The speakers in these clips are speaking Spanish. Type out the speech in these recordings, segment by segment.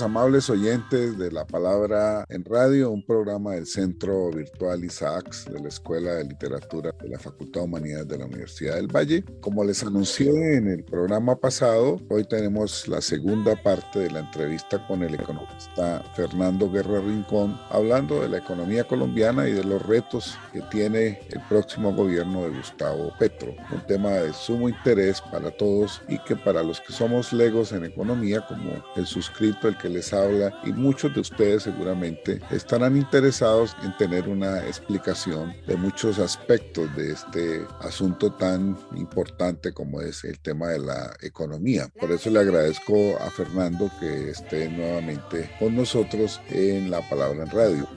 Amables oyentes de la palabra en radio, un programa del Centro Virtual Isaacs de la Escuela de Literatura la Facultad de Humanidades de la Universidad del Valle. Como les anuncié en el programa pasado, hoy tenemos la segunda parte de la entrevista con el economista Fernando Guerra Rincón, hablando de la economía colombiana y de los retos que tiene el próximo gobierno de Gustavo Petro, un tema de sumo interés para todos y que para los que somos legos en economía, como el suscrito el que les habla y muchos de ustedes seguramente estarán interesados en tener una explicación de muchos aspectos de este asunto tan importante como es el tema de la economía. Por eso le agradezco a Fernando que esté nuevamente con nosotros en La Palabra en Radio.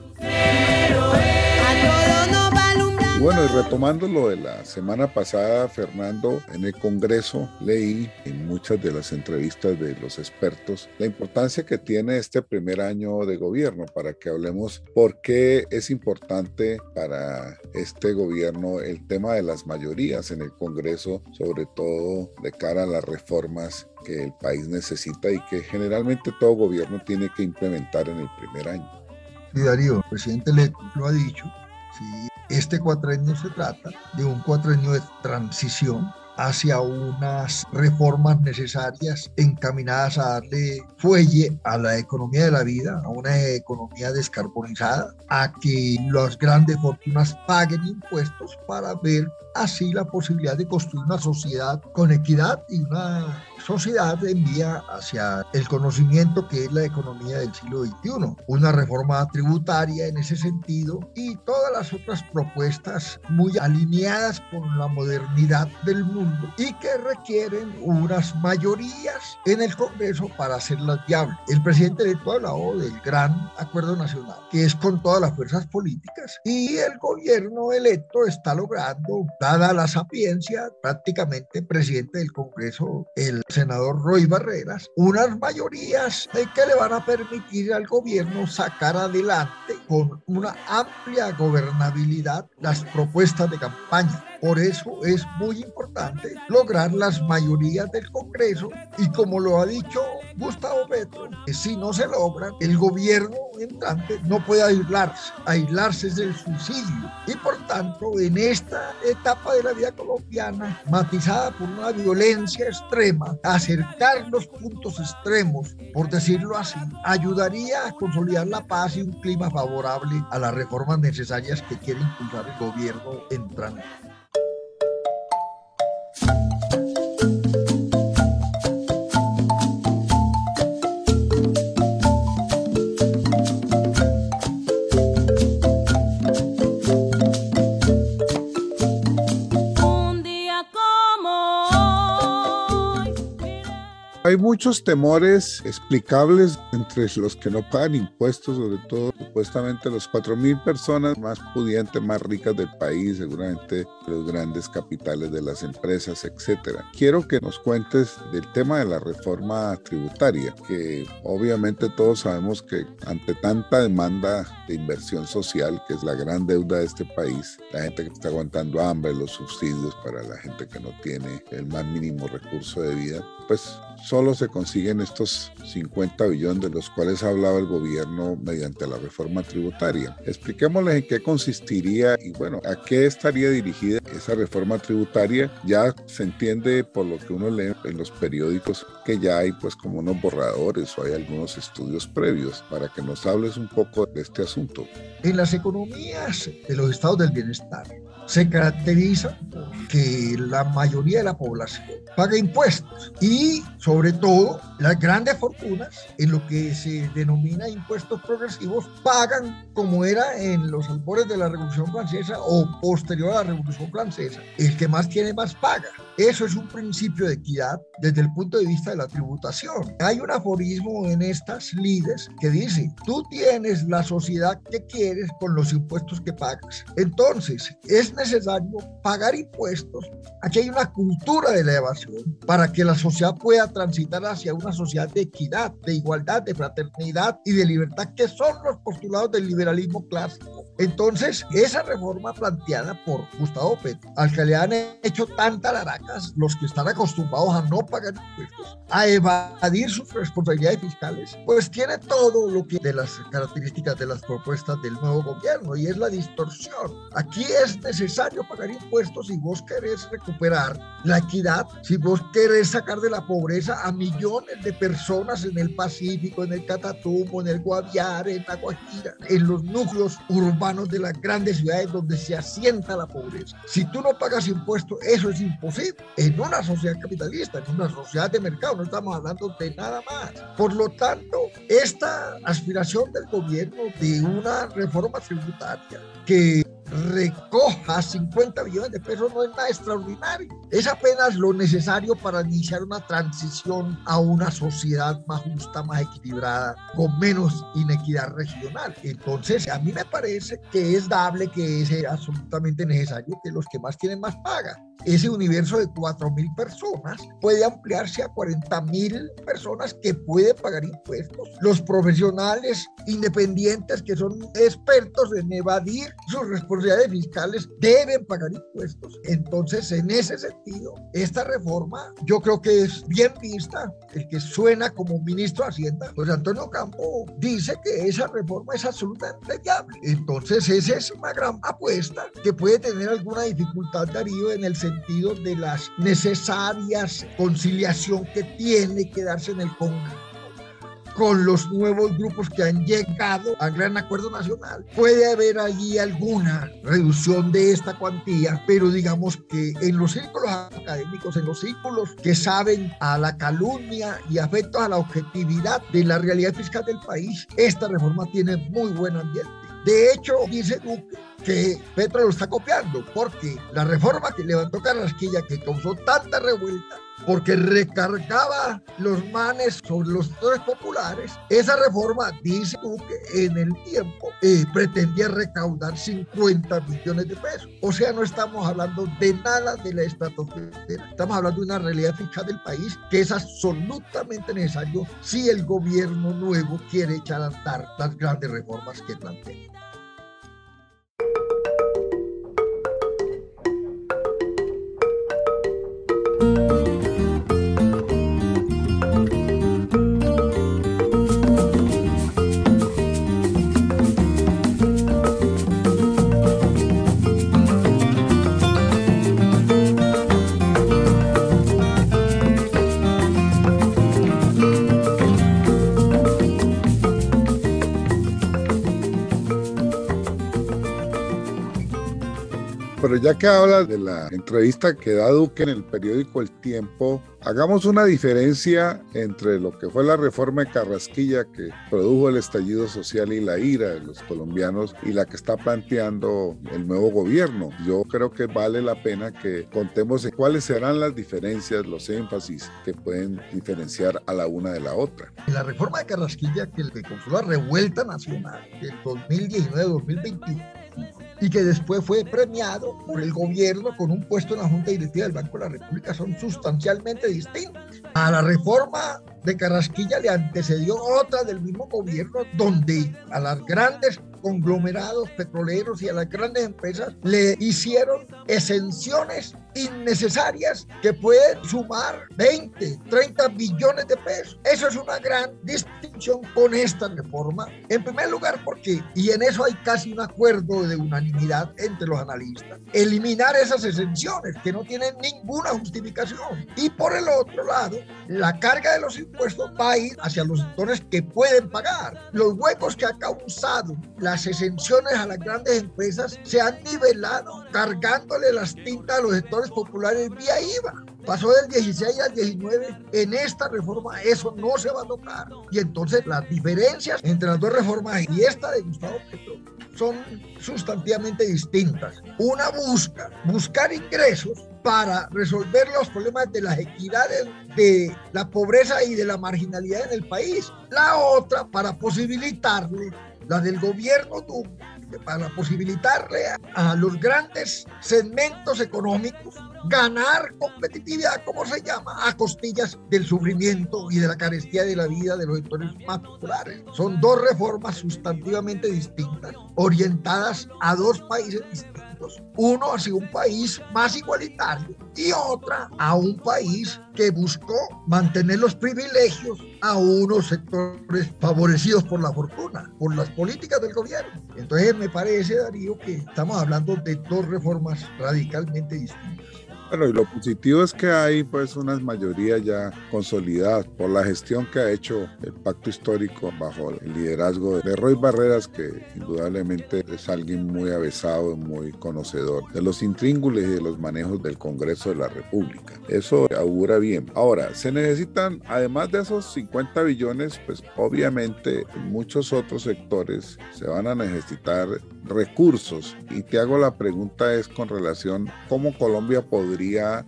Bueno, y retomando lo de la semana pasada, Fernando, en el Congreso leí en muchas de las entrevistas de los expertos la importancia que tiene este primer año de gobierno para que hablemos por qué es importante para este gobierno el tema de las mayorías en el Congreso, sobre todo de cara a las reformas que el país necesita y que generalmente todo gobierno tiene que implementar en el primer año. Sí, Darío, el presidente lo ha dicho, sí, este cuatrenio se trata de un cuatrenio de transición hacia unas reformas necesarias encaminadas a darle fuelle a la economía de la vida, a una economía descarbonizada, a que las grandes fortunas paguen impuestos para ver así la posibilidad de construir una sociedad con equidad y una sociedad en vía hacia el conocimiento que es la economía del siglo XXI. Una reforma tributaria en ese sentido y todas las otras propuestas muy alineadas con la modernidad del mundo y que requieren unas mayorías en el Congreso para hacerlas viables. El presidente electo ha hablado del gran acuerdo nacional, que es con todas las fuerzas políticas y el gobierno electo está logrando, dada la sapiencia, prácticamente presidente del Congreso, el senador Roy Barreras, unas mayorías que le van a permitir al gobierno sacar adelante con una amplia gobernabilidad las propuestas de campaña. Por eso es muy importante lograr las mayorías del Congreso y como lo ha dicho Gustavo Petro, que si no se logra, el gobierno entrante no puede aislarse. Aislarse es el suicidio. Y por tanto, en esta etapa de la vida colombiana, matizada por una violencia extrema, acercar los puntos extremos, por decirlo así, ayudaría a consolidar la paz y un clima favorable a las reformas necesarias que quiere impulsar el gobierno entrante. Muchos temores explicables entre los que no pagan impuestos, sobre todo supuestamente los 4.000 personas más pudientes, más ricas del país, seguramente los grandes capitales de las empresas, etcétera. Quiero que nos cuentes del tema de la reforma tributaria, que obviamente todos sabemos que ante tanta demanda de inversión social, que es la gran deuda de este país, la gente que está aguantando hambre, los subsidios para la gente que no tiene el más mínimo recurso de vida, pues solo se consiguen estos 50 billones de los cuales ha hablado el gobierno mediante la reforma tributaria. Expliquémosles en qué consistiría y bueno, a qué estaría dirigida esa reforma tributaria. Ya se entiende por lo que uno lee en los periódicos que ya hay pues como unos borradores o hay algunos estudios previos para que nos hables un poco de este asunto. En las economías de los estados del bienestar se caracteriza por que la mayoría de la población paga impuestos y sobre todo las grandes fortunas en lo que se denomina impuestos progresivos pagan como era en los albores de la Revolución Francesa o posterior a la Revolución Francesa. El que más tiene más paga. Eso es un principio de equidad desde el punto de vista de la tributación. Hay un aforismo en estas lides que dice, tú tienes la sociedad que quieres con los impuestos que pagas. Entonces, es necesario pagar impuestos. Aquí hay una cultura de la evasión para que la sociedad pueda transitar hacia una sociedad de equidad, de igualdad, de fraternidad y de libertad, que son los postulados del liberalismo clásico. Entonces, esa reforma planteada por Gustavo Petro, al que le han hecho tanta laracas los que están acostumbrados a no pagar impuestos, a evadir sus responsabilidades fiscales, pues tiene todo lo que de las características de las propuestas del nuevo gobierno y es la distorsión. Aquí es necesario pagar impuestos si vos querés recuperar la equidad, si vos querés sacar de la pobreza a millones de personas en el Pacífico, en el Catatumbo, en el Guaviare, en la Guajira, en los núcleos urbanos de las grandes ciudades donde se asienta la pobreza. Si tú no pagas impuestos, eso es imposible. En una sociedad capitalista, en una sociedad de mercado, no estamos hablando de nada más. Por lo tanto, esta aspiración del gobierno de una reforma tributaria que recoja 50 millones de pesos no es nada extraordinario. Es apenas lo necesario para iniciar una transición a una sociedad más justa, más equilibrada, con menos inequidad regional. Entonces, a mí me parece que es dable, que es absolutamente necesario que los que más tienen más pagan ese universo de 4 mil personas puede ampliarse a 40 mil personas que pueden pagar impuestos. Los profesionales independientes que son expertos en evadir sus responsabilidades fiscales deben pagar impuestos. Entonces, en ese sentido, esta reforma yo creo que es bien vista. El que suena como ministro de Hacienda, José Antonio Campo, dice que esa reforma es absolutamente viable. Entonces, esa es una gran apuesta que puede tener alguna dificultad, Darío, en el sentido de las necesarias conciliación que tiene que darse en el Congreso con los nuevos grupos que han llegado al gran acuerdo nacional. Puede haber allí alguna reducción de esta cuantía, pero digamos que en los círculos académicos, en los círculos que saben a la calumnia y afectos a la objetividad de la realidad fiscal del país, esta reforma tiene muy buen ambiente. De hecho, dice Duque que Petro lo está copiando, porque la reforma que levantó Carrasquilla, que causó tanta revuelta, porque recargaba los manes sobre los sectores populares. Esa reforma, dice que en el tiempo eh, pretendía recaudar 50 millones de pesos. O sea, no estamos hablando de nada de la estratosfera, estamos hablando de una realidad fiscal del país que es absolutamente necesario si el gobierno nuevo quiere echar a andar las grandes reformas que plantea. Pero ya que habla de la entrevista que da Duque en el periódico El Tiempo, hagamos una diferencia entre lo que fue la reforma de Carrasquilla que produjo el estallido social y la ira de los colombianos y la que está planteando el nuevo gobierno. Yo creo que vale la pena que contemos cuáles serán las diferencias, los énfasis que pueden diferenciar a la una de la otra. La reforma de Carrasquilla que, que causó la revuelta nacional del 2019-2021 y que después fue premiado por el gobierno con un puesto en la Junta Directiva del Banco de la República son sustancialmente distintos. A la reforma de Carrasquilla le antecedió otra del mismo gobierno donde a las grandes conglomerados petroleros y a las grandes empresas le hicieron exenciones innecesarias que pueden sumar 20, 30 billones de pesos. Eso es una gran distinción con esta reforma. En primer lugar, porque, y en eso hay casi un acuerdo de unanimidad entre los analistas, eliminar esas exenciones que no tienen ninguna justificación. Y por el otro lado, la carga de los impuestos va a ir hacia los sectores que pueden pagar. Los huecos que ha causado las exenciones a las grandes empresas se han nivelado cargándole las tintas a los sectores populares vía IVA. Pasó del 16 al 19. En esta reforma eso no se va a tocar. Y entonces las diferencias entre las dos reformas y esta de Gustavo Petro son sustantivamente distintas. Una busca buscar ingresos para resolver los problemas de las equidades, de la pobreza y de la marginalidad en el país. La otra para posibilitarle, la del gobierno para posibilitarle a, los grandes segmentos económicos ganar competitividad, como se llama, a costillas del sufrimiento y de la carestía de la vida de los sectores más populares. Son dos reformas sustantivamente distintas, orientadas a dos países distintos uno hacia un país más igualitario y otra a un país que buscó mantener los privilegios a unos sectores favorecidos por la fortuna, por las políticas del gobierno. Entonces me parece, Darío, que estamos hablando de dos reformas radicalmente distintas. Bueno, y lo positivo es que hay pues unas mayorías ya consolidadas por la gestión que ha hecho el pacto histórico bajo el liderazgo de Roy Barreras, que indudablemente es alguien muy avesado muy conocedor de los intríngules y de los manejos del Congreso de la República. Eso augura bien. Ahora, se necesitan, además de esos 50 billones, pues obviamente muchos otros sectores se van a necesitar recursos. Y te hago la pregunta es con relación cómo Colombia podría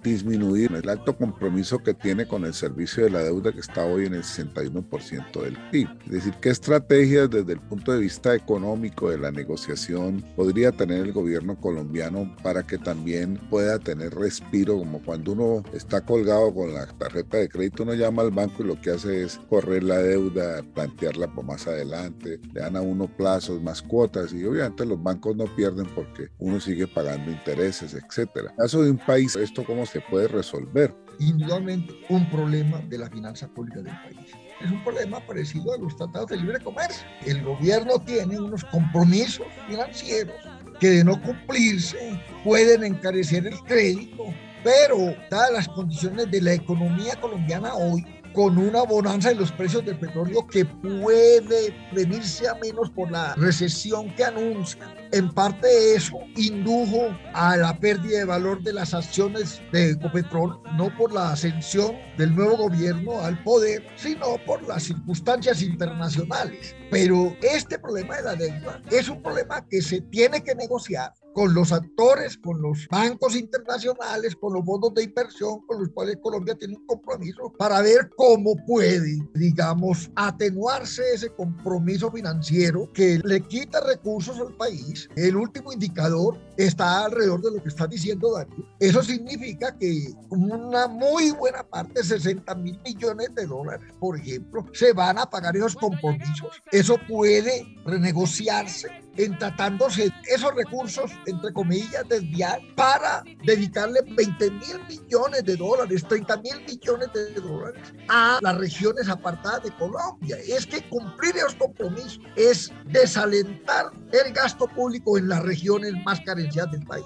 disminuir el alto compromiso que tiene con el servicio de la deuda que está hoy en el 61% del PIB. Es decir, qué estrategias desde el punto de vista económico de la negociación podría tener el gobierno colombiano para que también pueda tener respiro, como cuando uno está colgado con la tarjeta de crédito, uno llama al banco y lo que hace es correr la deuda, plantearla por más adelante, le dan a uno plazos, más cuotas y obviamente los bancos no pierden porque uno sigue pagando intereses, etcétera. Caso de un país, ¿esto cómo se puede resolver? Indudablemente un problema de la finanza pública del país. Es un problema parecido a los tratados de libre comercio. El gobierno tiene unos compromisos financieros que de no cumplirse pueden encarecer el crédito, pero dadas las condiciones de la economía colombiana hoy, con una bonanza en los precios del petróleo que puede venirse a menos por la recesión que anuncia. En parte eso indujo a la pérdida de valor de las acciones de Ecopetrol, no por la ascensión del nuevo gobierno al poder, sino por las circunstancias internacionales. Pero este problema de la deuda es un problema que se tiene que negociar con los actores, con los bancos internacionales, con los fondos de inversión con los cuales Colombia tiene un compromiso para ver cómo puede, digamos, atenuarse ese compromiso financiero que le quita recursos al país. El último indicador está alrededor de lo que está diciendo Darío. Eso significa que una muy buena parte, 60 mil millones de dólares, por ejemplo, se van a pagar esos compromisos. Eso puede renegociarse en tratándose esos recursos, entre comillas, desviar para dedicarle 20 mil millones de dólares, 30 mil millones de dólares a las regiones apartadas de Colombia. Es que cumplir esos compromisos es desalentar el gasto público en las regiones más carenciadas del país.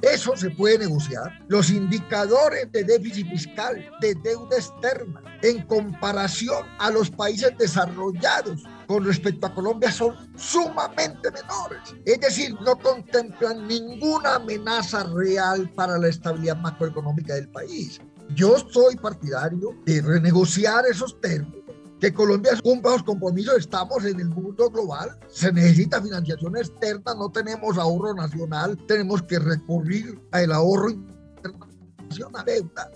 Eso se puede negociar. Los indicadores de déficit fiscal, de deuda externa, en comparación a los países desarrollados con respecto a Colombia son sumamente menores. Es decir, no contemplan ninguna amenaza real para la estabilidad macroeconómica del país. Yo soy partidario de renegociar esos términos que Colombia cumpla los compromisos, estamos en el mundo global, se necesita financiación externa, no tenemos ahorro nacional, tenemos que recurrir al ahorro internacional, deuda.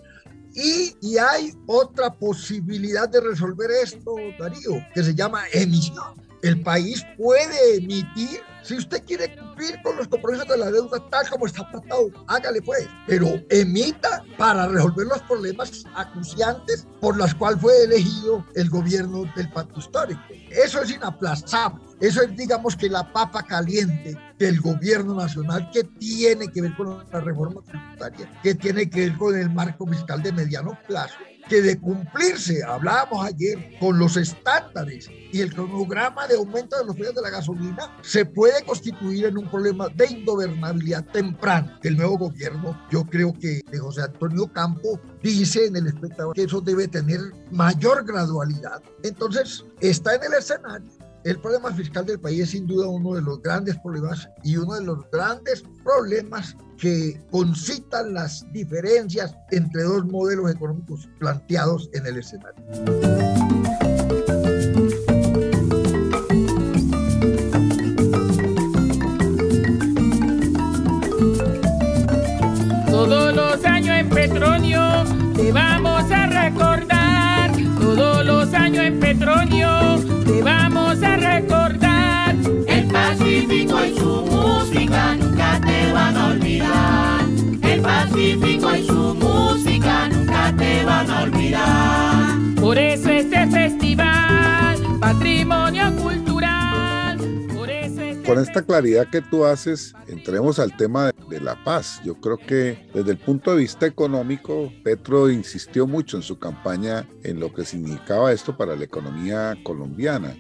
Y, y, hay otra posibilidad de resolver esto, Darío, que se llama emisión. El país puede emitir si usted quiere cumplir con los compromisos de la deuda tal como está tratado, hágale pues, pero emita para resolver los problemas acuciantes por los cuales fue elegido el gobierno del pacto histórico. Eso es inaplazable. Eso es, digamos, que la papa caliente del gobierno nacional que tiene que ver con la reforma tributaria, que tiene que ver con el marco fiscal de mediano plazo que de cumplirse, hablábamos ayer, con los estándares y el cronograma de aumento de los precios de la gasolina, se puede constituir en un problema de ingobernabilidad temprana. El nuevo gobierno, yo creo que José Antonio Campo dice en el espectador que eso debe tener mayor gradualidad. Entonces, está en el escenario el problema fiscal del país es sin duda uno de los grandes problemas y uno de los grandes problemas que concitan las diferencias entre dos modelos económicos planteados en el escenario. Todos los años en Petronio te vamos a recordar. Todos los años en Petronio Pacífico y su música nunca te van a olvidar. El Pacífico y su música nunca te van a olvidar. Por eso este festival, patrimonio cultural. Por eso este Con esta claridad que tú haces, entremos al tema de, de la paz. Yo creo que desde el punto de vista económico, Petro insistió mucho en su campaña en lo que significaba esto para la economía colombiana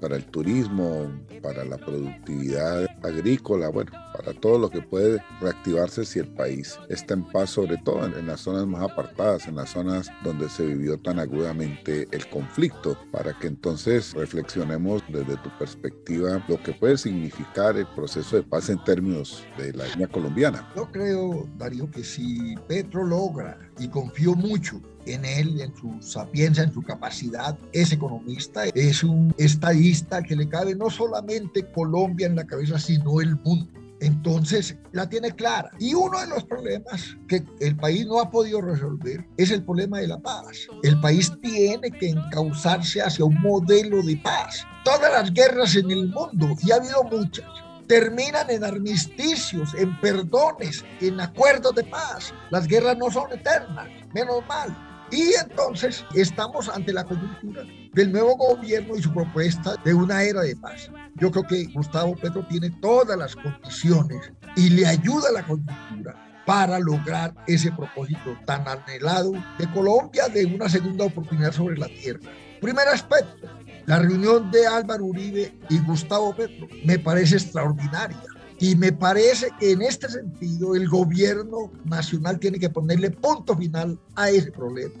para el turismo, para la productividad agrícola, bueno, para todo lo que puede reactivarse si el país está en paz, sobre todo en, las zonas más apartadas, en las zonas donde se vivió tan agudamente el conflicto, para que entonces reflexionemos desde tu perspectiva lo que puede significar el proceso de paz en términos de la línea colombiana. Yo creo, Darío, que si Petro logra, y confío mucho en él, en su sapiencia, en su capacidad. Es economista, es un estadista que le cabe no solamente Colombia en la cabeza, sino el mundo. Entonces la tiene clara. Y uno de los problemas que el país no ha podido resolver es el problema de la paz. El país tiene que encauzarse hacia un modelo de paz. Todas las guerras en el mundo, y ha habido muchas, terminan en armisticios, en perdones, en acuerdos de paz. Las guerras no son eternas, menos mal. Y entonces estamos ante la coyuntura del nuevo gobierno y su propuesta de una era de paz. Yo creo que Gustavo Petro tiene todas las condiciones y le ayuda a la coyuntura para lograr ese propósito tan anhelado de Colombia de una segunda oportunidad sobre la tierra. Primer aspecto, la reunión de Álvaro Uribe y Gustavo Petro me parece extraordinaria. Y me parece que en este sentido el gobierno nacional tiene que ponerle punto final a ese problema.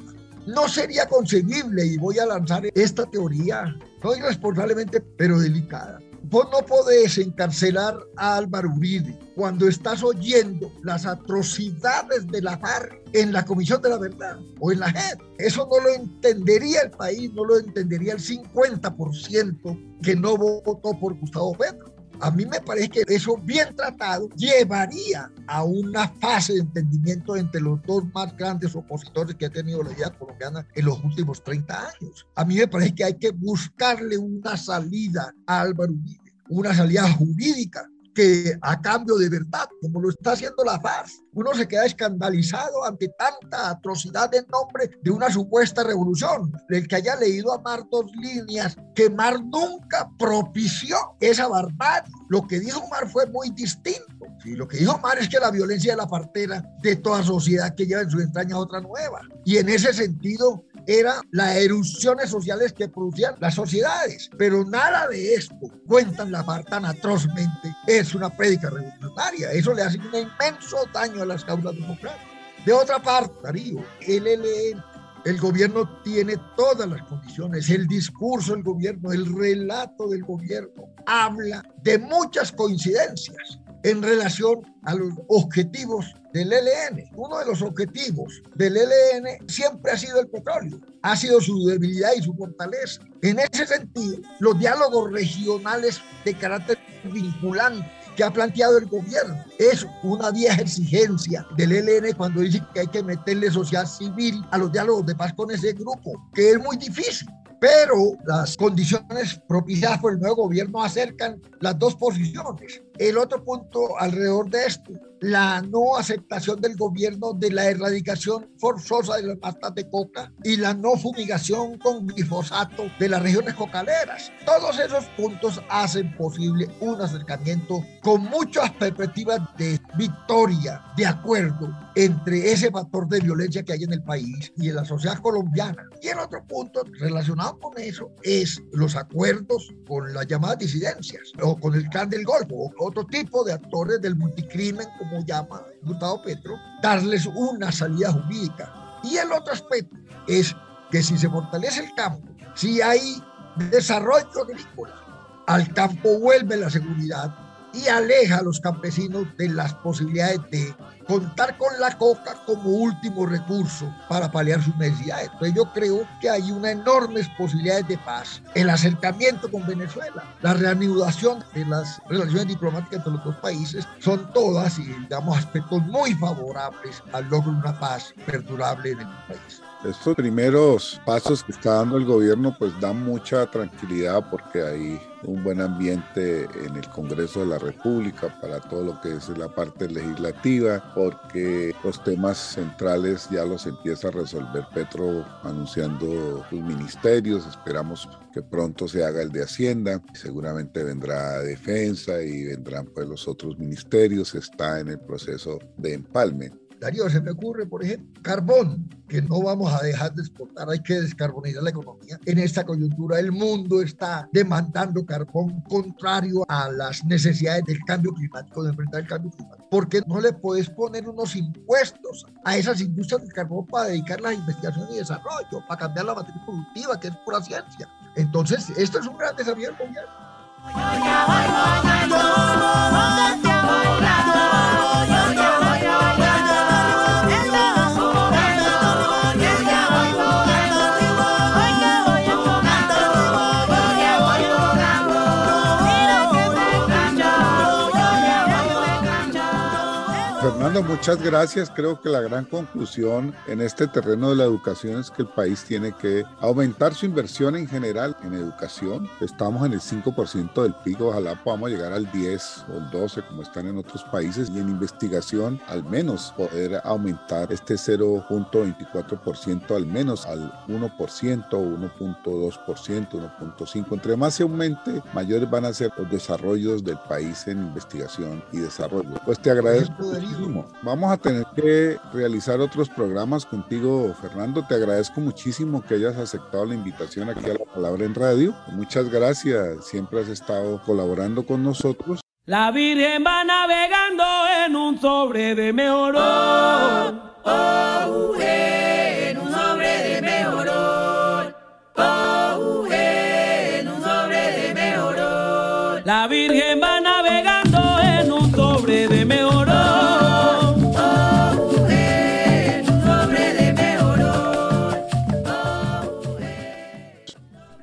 No sería concebible, y voy a lanzar esta teoría, no irresponsablemente, pero delicada. Vos no podés encarcelar a Álvaro Uribe cuando estás oyendo las atrocidades de la FARC en la Comisión de la Verdad o en la JEP. Eso no lo entendería el país, no lo entendería el 50% que no votó por Gustavo Petro. A mí me parece que eso bien tratado llevaría a una fase de entendimiento entre los dos más grandes opositores que ha tenido la idea colombiana en los últimos 30 años. A mí me parece que hay que buscarle una salida a Álvaro Uribe, una salida jurídica que a cambio de verdad, como lo está haciendo la FARC, uno se queda escandalizado ante tanta atrocidad en nombre de una supuesta revolución. El que haya leído a Mar dos líneas, que Mar nunca propició esa barbarie. Lo que dijo Mar fue muy distinto. Sí, lo que dijo Mar es que la violencia es la partera de toda sociedad que lleva en su entraña otra nueva. Y en ese sentido, era las erupciones sociales que producían las sociedades. Pero nada de esto, cuentan la FARC tan atrozmente, es una prédica revolucionaria. Eso le hace un inmenso daño a las causas democráticas. De otra parte, Darío, el ELN, el gobierno tiene todas las condiciones, el discurso del gobierno, el relato del gobierno, habla de muchas coincidencias en relación a los objetivos del ELN. Uno de los objetivos del ELN siempre ha sido el petróleo, ha sido su debilidad y su fortaleza. En ese sentido, los diálogos regionales de carácter vinculante que ha planteado el gobierno. Es una vieja exigencia del ELN cuando dice que hay que meterle sociedad civil a los diálogos de paz con ese grupo, que es muy difícil pero las condiciones propiciadas por el nuevo gobierno acercan las dos posiciones. El otro punto alrededor de esto, la no aceptación del gobierno de la erradicación forzosa de las matas de coca y la no fumigación con glifosato de las regiones cocaleras. Todos esos puntos hacen posible un acercamiento con muchas perspectivas de victoria, de acuerdo entre ese factor de violencia que hay en el país y en la sociedad colombiana. Y el otro punto relacionado con eso es los acuerdos con las llamadas disidencias o con el clan del Golfo o otro tipo de actores del multicrimen como llama Gustavo Petro, darles una salida jurídica. Y el otro aspecto es que si se fortalece el campo, si hay desarrollo agrícola, al campo vuelve la seguridad y aleja a los campesinos de las posibilidades de contar con la coca como último recurso para paliar sus necesidades. Entonces yo creo que hay una enormes posibilidades de paz. El acercamiento con Venezuela, la reanudación de las relaciones diplomáticas entre los dos países son todas, y digamos, aspectos muy favorables al logro de una paz perdurable en el país. Estos primeros pasos que está dando el gobierno pues dan mucha tranquilidad porque hay un buen ambiente en el Congreso de la República para todo lo que es la parte legislativa, porque los temas centrales ya los empieza a resolver Petro anunciando sus ministerios, esperamos que pronto se haga el de Hacienda, seguramente vendrá Defensa y vendrán pues los otros ministerios, está en el proceso de empalme. Darío, se me ocurre, por ejemplo, carbón, que no vamos a dejar de exportar, hay que descarbonizar la economía. En esta coyuntura el mundo está demandando carbón contrario a las necesidades del cambio climático, de enfrentar el cambio climático. porque no le puedes poner unos impuestos a esas industrias del carbón para dedicarlas a investigación y desarrollo, para cambiar la matriz productiva, que es pura ciencia? Entonces, esto es un gran desafío del gobierno. Fernando, muchas gracias. Creo que la gran conclusión en este terreno de la educación es que el país tiene que aumentar su inversión en general en educación. Estamos en el 5% del PIB, ojalá podamos llegar al 10 o el 12 como están en otros países y en investigación al menos poder aumentar este 0.24% al menos al 1%, 1.2%, 1.5%. Entre más se aumente, mayores van a ser los desarrollos del país en investigación y desarrollo. Pues te agradezco Vamos a tener que realizar otros programas contigo, Fernando. Te agradezco muchísimo que hayas aceptado la invitación aquí a la palabra en radio. Muchas gracias. Siempre has estado colaborando con nosotros. La Virgen va navegando en un sobre de mejor. Oh, oh, en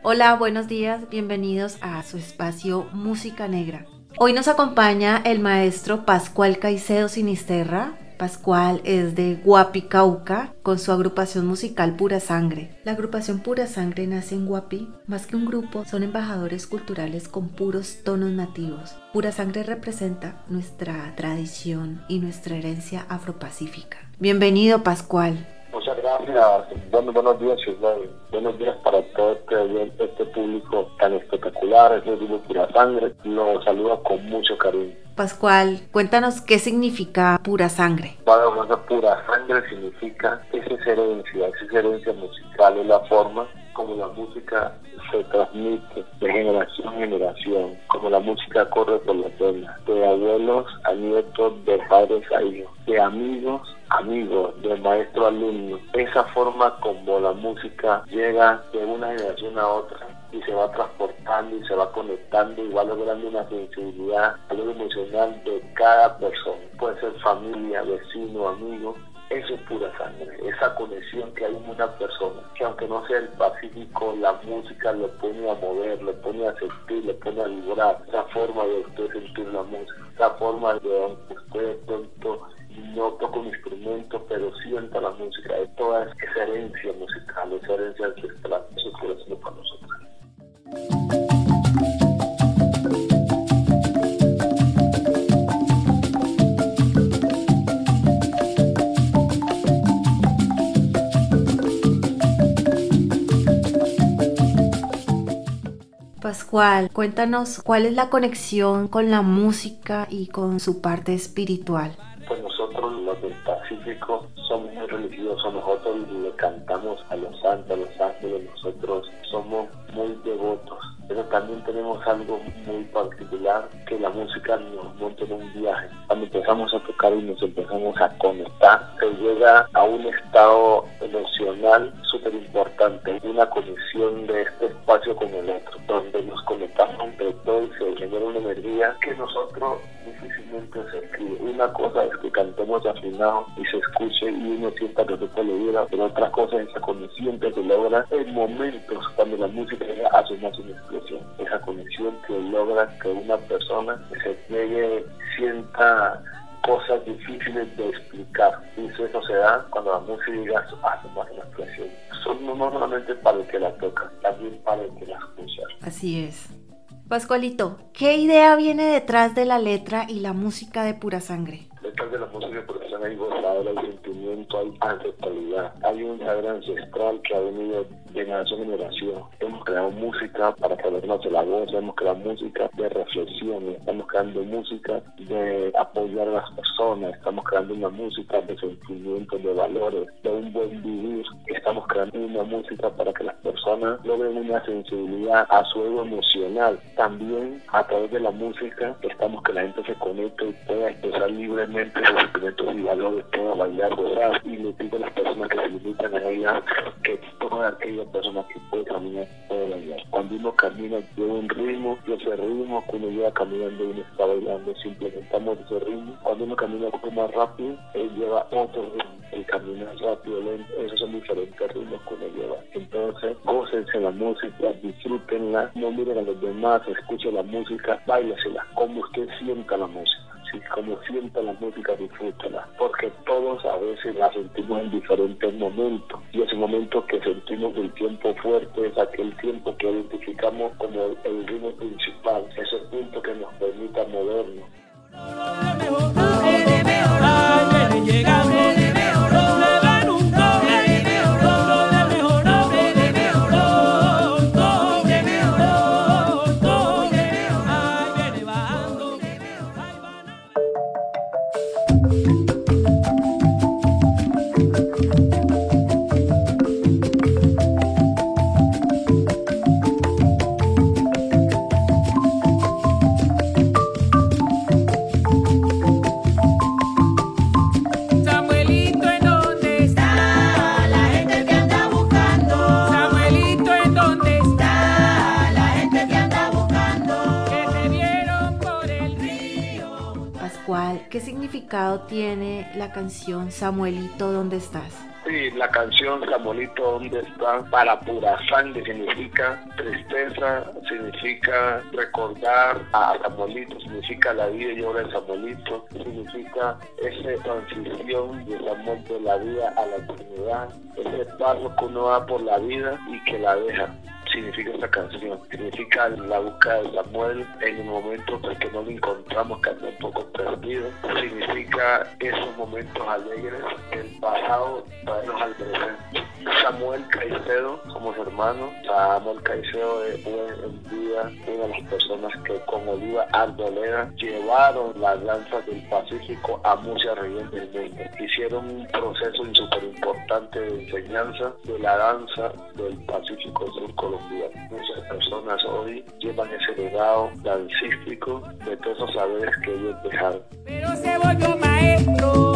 Hola, buenos días, bienvenidos a su espacio Música Negra. Hoy nos acompaña el maestro Pascual Caicedo Sinisterra, Pascual es de Guapi, Cauca, con su agrupación musical Pura Sangre. La agrupación Pura Sangre nace en Guapi. Más que un grupo, son embajadores culturales con puros tonos nativos. Pura Sangre representa nuestra tradición y nuestra herencia afropacífica. Bienvenido, Pascual. Muchas gracias. buenos días, Buenos días para todo este, este público tan espectacular. Es el Pura Sangre. Los saludo con mucho cariño. Pascual, cuéntanos qué significa pura sangre. Bueno, pura sangre significa esa herencia, esa herencia musical, es la forma como la música se transmite de generación en generación, como la música corre por la tela, de abuelos a nietos, de padres a hijos, de amigos amigos, de maestro a alumno. Esa forma como la música llega de una generación a otra y se va transportando y se va conectando y va logrando una sensibilidad, algo emocional de cada persona. Puede ser familia, vecino, amigo. Eso es pura sangre, esa conexión que hay en una persona, que aunque no sea el pacífico, la música lo pone a mover, lo pone a sentir, lo pone a vibrar, esa forma de usted sentir la música, esa forma de usted pronto no toco un instrumento, pero siento la música, de toda esa herencia musical, esa herencia ancestral, eso es haciendo para nosotros. Pascual, cuéntanos cuál es la conexión con la música y con su parte espiritual. Pues nosotros los del Pacífico somos muy religiosos, nosotros le cantamos a los santos, a los ángeles, nosotros somos muy devotos. Pero también tenemos algo muy particular, que la música nos monta en un viaje. Cuando empezamos a tocar y nos empezamos a conectar, se llega a un estado emocional súper importante, una conexión de este espacio con el nos conectamos entre todos y se genera una energía que nosotros difícilmente se escribe. Una cosa es que cantemos afinado y se escuche y uno sienta que toca le pero otra cosa es esa conexión que se logra en momentos cuando la música llega a su máxima expresión. Esa conexión que logra que una persona se llegue, sienta cosas difíciles de explicar. Y eso se da cuando la música llega a su máxima expresión. Son no solamente para el que la toca, también para el que la escucha. Así es. Pascualito, ¿qué idea viene detrás de la letra y la música de Pura Sangre? Detrás de la música de Pura Sangre hay gozadera, hay sentimiento, hay ancestralidad. Hay un saber ancestral que ha venido generación en generación. Hemos creado música para que los de la voz, hemos creado música de reflexión, estamos creando música de apoyar a las personas, estamos creando una música de sentimientos, de valores, de un buen vivir. Estamos creando una música para que las personas logren una sensibilidad a su ego emocional también a través de la música estamos que la gente se conecte y pueda expresar libremente sus sentimientos y valores, pueda bailar, gozar y le pido a las personas que se limitan a ella que toda aquella persona que puede caminar puede bailar. Cuando uno camina lleva un ritmo y ese ritmo cuando uno lleva caminando uno está bailando, simplementamos ese ritmo. Cuando uno camina un poco más rápido, él lleva otro ritmo. El caminar rápido, lento, esos son diferentes ritmos que uno lleva. Entonces, gócense la música, disfrútenla, no miren a los demás, escuche la música, bailasela, como usted sienta la música. Sí, como sienta la música, disfrútela, porque todos a veces la sentimos en diferentes momentos y ese momento que sentimos el tiempo fuerte es aquel tiempo que identificamos como el ritmo principal, ese punto que nos permita movernos. Canción Samuelito, ¿dónde estás? Sí, la canción Samuelito, ¿dónde está? Para pura sangre significa tristeza, significa recordar a Samuelito, significa la vida y obra de Samuelito, significa esa transición de Samuel de la vida a la eternidad, ese paso que uno da por la vida y que la deja significa esta canción. Significa la búsqueda de Samuel en un momento en que no lo encontramos, que anda un poco perdido. Significa esos momentos alegres del pasado traernos al presente. Samuel Caicedo, somos hermanos. Samuel Caicedo es en día una de las personas que con Oliva Ardolera llevaron las danzas del Pacífico a muchas regiones del mundo. Hicieron un proceso súper importante de enseñanza de la danza del Pacífico Sur colombiano Muchas personas hoy llevan ese legado dancístico de todos esos saberes que ellos dejaron. Pero se volvió maestro,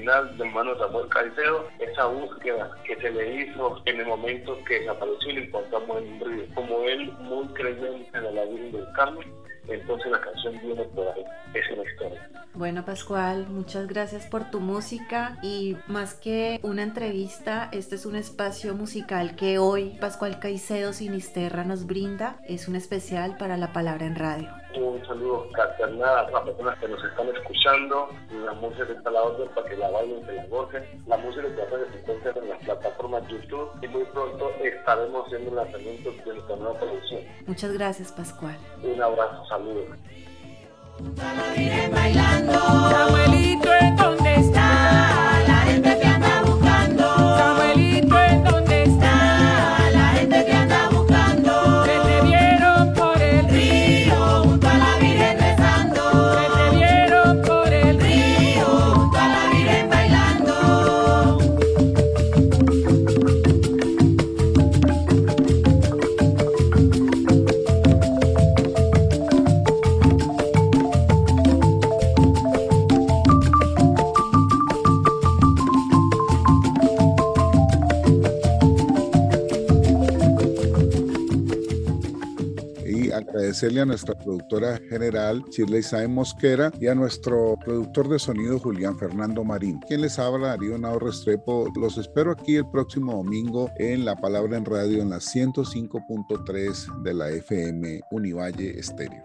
final del hermano Samuel Caicedo, esa búsqueda que se le hizo en el momento que desapareció y lo encontramos en un río. Como él, muy creyente de la Virgen del Carmen, entonces la canción viene por ahí. Es la historia. Bueno, Pascual, muchas gracias por tu música y más que una entrevista, este es un espacio musical que hoy Pascual Caicedo Sinisterra nos brinda. Es un especial para la palabra en radio. Un saludo fraternal a las personas que nos están escuchando. La música está a la orden para que la bailen, que la gocen. La música que se encuentra en las plataformas YouTube y muy pronto estaremos haciendo el lanzamiento de nuestra nueva producción. Muchas gracias, Pascual. Un abrazo, saludos. Samuelito, agradecerle a nuestra productora general Shirley Saez Mosquera y a nuestro productor de sonido Julián Fernando Marín. Quien les habla, Darío Nao Restrepo. Los espero aquí el próximo domingo en La Palabra en Radio en la 105.3 de la FM Univalle Estéreo.